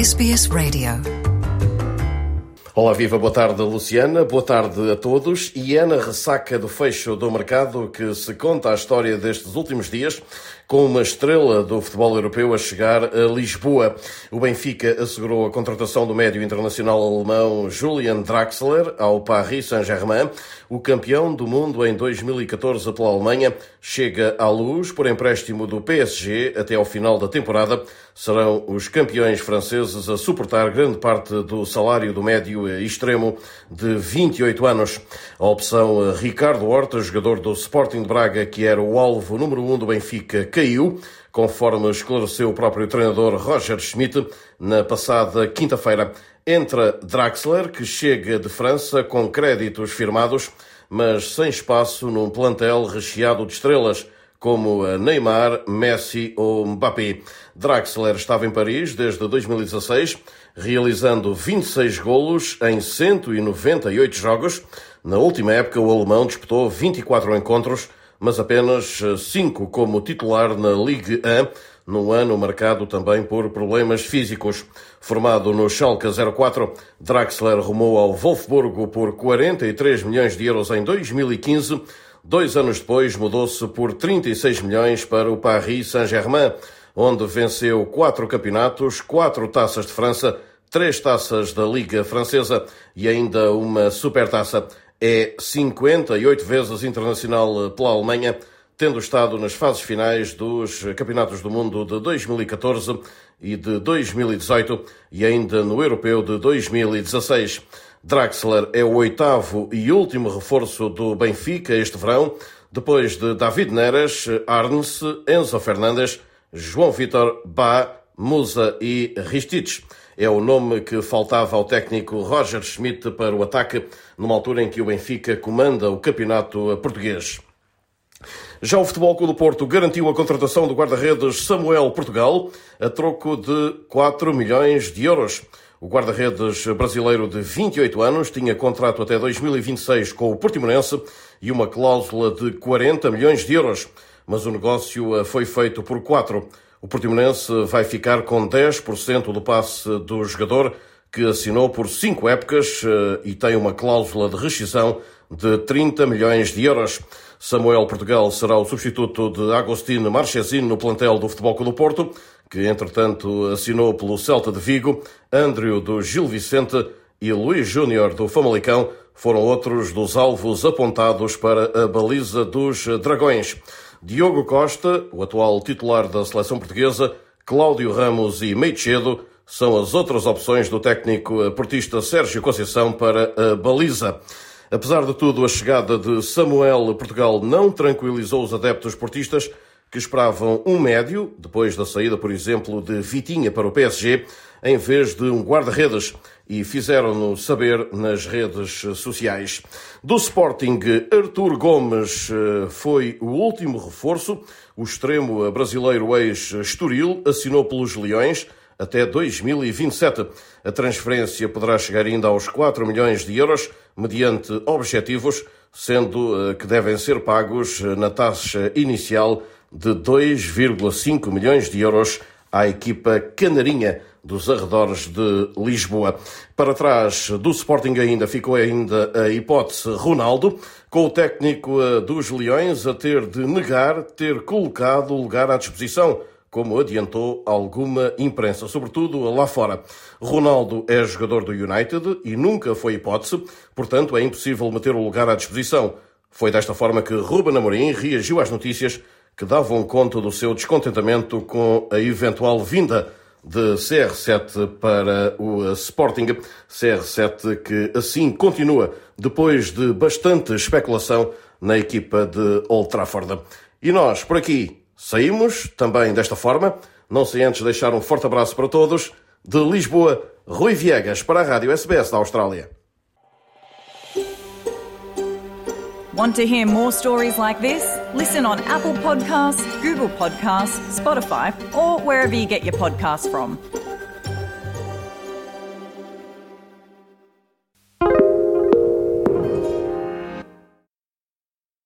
SBS Radio. Olá, viva, boa tarde, Luciana, boa tarde a todos. E é na ressaca do fecho do mercado que se conta a história destes últimos dias, com uma estrela do futebol europeu a chegar a Lisboa. O Benfica assegurou a contratação do médio internacional alemão Julian Draxler ao Paris Saint-Germain. O campeão do mundo em 2014 pela Alemanha chega à luz por empréstimo do PSG até ao final da temporada. Serão os campeões franceses a suportar grande parte do salário do médio extremo de 28 anos. A opção Ricardo Horta, jogador do Sporting de Braga, que era o alvo número 1 um do Benfica, caiu, conforme esclareceu o próprio treinador Roger Schmidt na passada quinta-feira. Entra Draxler, que chega de França com créditos firmados, mas sem espaço num plantel recheado de estrelas como Neymar, Messi ou Mbappé. Draxler estava em Paris desde 2016, realizando 26 golos em 198 jogos. Na última época, o alemão disputou 24 encontros, mas apenas 5 como titular na Ligue 1, num ano marcado também por problemas físicos. Formado no Schalke 04, Draxler rumou ao Wolfsburgo por 43 milhões de euros em 2015, Dois anos depois, mudou-se por 36 milhões para o Paris Saint-Germain, onde venceu quatro campeonatos, quatro taças de França, três taças da Liga Francesa e ainda uma supertaça. É 58 vezes internacional pela Alemanha, tendo estado nas fases finais dos Campeonatos do Mundo de 2014 e de 2018 e ainda no Europeu de 2016. Draxler é o oitavo e último reforço do Benfica este verão, depois de David Neres, Arnes, Enzo Fernandes, João Vitor, Bá, Musa e Ristich. É o nome que faltava ao técnico Roger Schmidt para o ataque, numa altura em que o Benfica comanda o campeonato português. Já o Futebol Clube do Porto garantiu a contratação do guarda-redes Samuel Portugal a troco de 4 milhões de euros. O guarda-redes brasileiro de 28 anos tinha contrato até 2026 com o Portimonense e uma cláusula de 40 milhões de euros, mas o negócio eh, foi feito por 4. O Portimonense vai ficar com 10% do passe do jogador, que assinou por 5 épocas eh, e tem uma cláusula de rescisão de 30 milhões de euros. Samuel Portugal será o substituto de Agostinho Marchesino no plantel do Futebol Clube do Porto, que entretanto assinou pelo Celta de Vigo, Andrew do Gil Vicente e Luís Júnior do Famalicão foram outros dos alvos apontados para a baliza dos Dragões. Diogo Costa, o atual titular da seleção portuguesa, Cláudio Ramos e Meicedo são as outras opções do técnico portista Sérgio Conceição para a baliza. Apesar de tudo, a chegada de Samuel Portugal não tranquilizou os adeptos portistas que esperavam um médio, depois da saída, por exemplo, de Vitinha para o PSG, em vez de um guarda-redes, e fizeram-no saber nas redes sociais. Do Sporting, Artur Gomes eh, foi o último reforço. O extremo brasileiro ex-Estoril assinou pelos Leões até 2027. A transferência poderá chegar ainda aos 4 milhões de euros, mediante objetivos, sendo eh, que devem ser pagos eh, na taxa inicial de 2,5 milhões de euros à equipa canarinha dos arredores de Lisboa. Para trás do Sporting ainda ficou ainda a hipótese Ronaldo, com o técnico eh, dos Leões a ter de negar ter colocado o lugar à disposição como adiantou alguma imprensa, sobretudo lá fora. Ronaldo é jogador do United e nunca foi hipótese, portanto é impossível meter o lugar à disposição. Foi desta forma que Ruben Amorim reagiu às notícias que davam conta do seu descontentamento com a eventual vinda de CR7 para o Sporting. CR7 que assim continua depois de bastante especulação na equipa de Old Trafford. E nós, por aqui, Saímos também desta forma, não sem antes deixar um forte abraço para todos. De Lisboa, Rui Viegas para a Rádio SBS da Austrália. Want to hear more stories like this? Listen on Apple Podcasts, Google Podcasts, Spotify, or wherever you get your podcasts from.